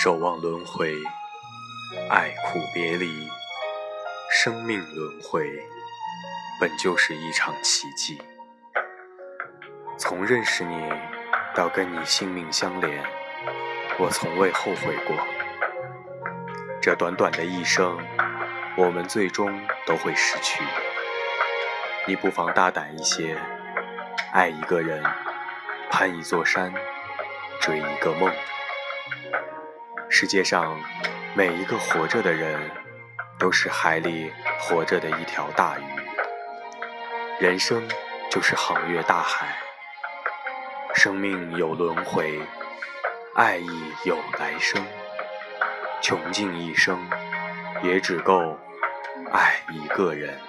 守望轮回，爱苦别离，生命轮回本就是一场奇迹。从认识你到跟你性命相连，我从未后悔过。这短短的一生，我们最终都会失去。你不妨大胆一些，爱一个人，攀一座山，追一个梦。世界上每一个活着的人，都是海里活着的一条大鱼。人生就是航越大海，生命有轮回，爱意有来生。穷尽一生，也只够爱一个人。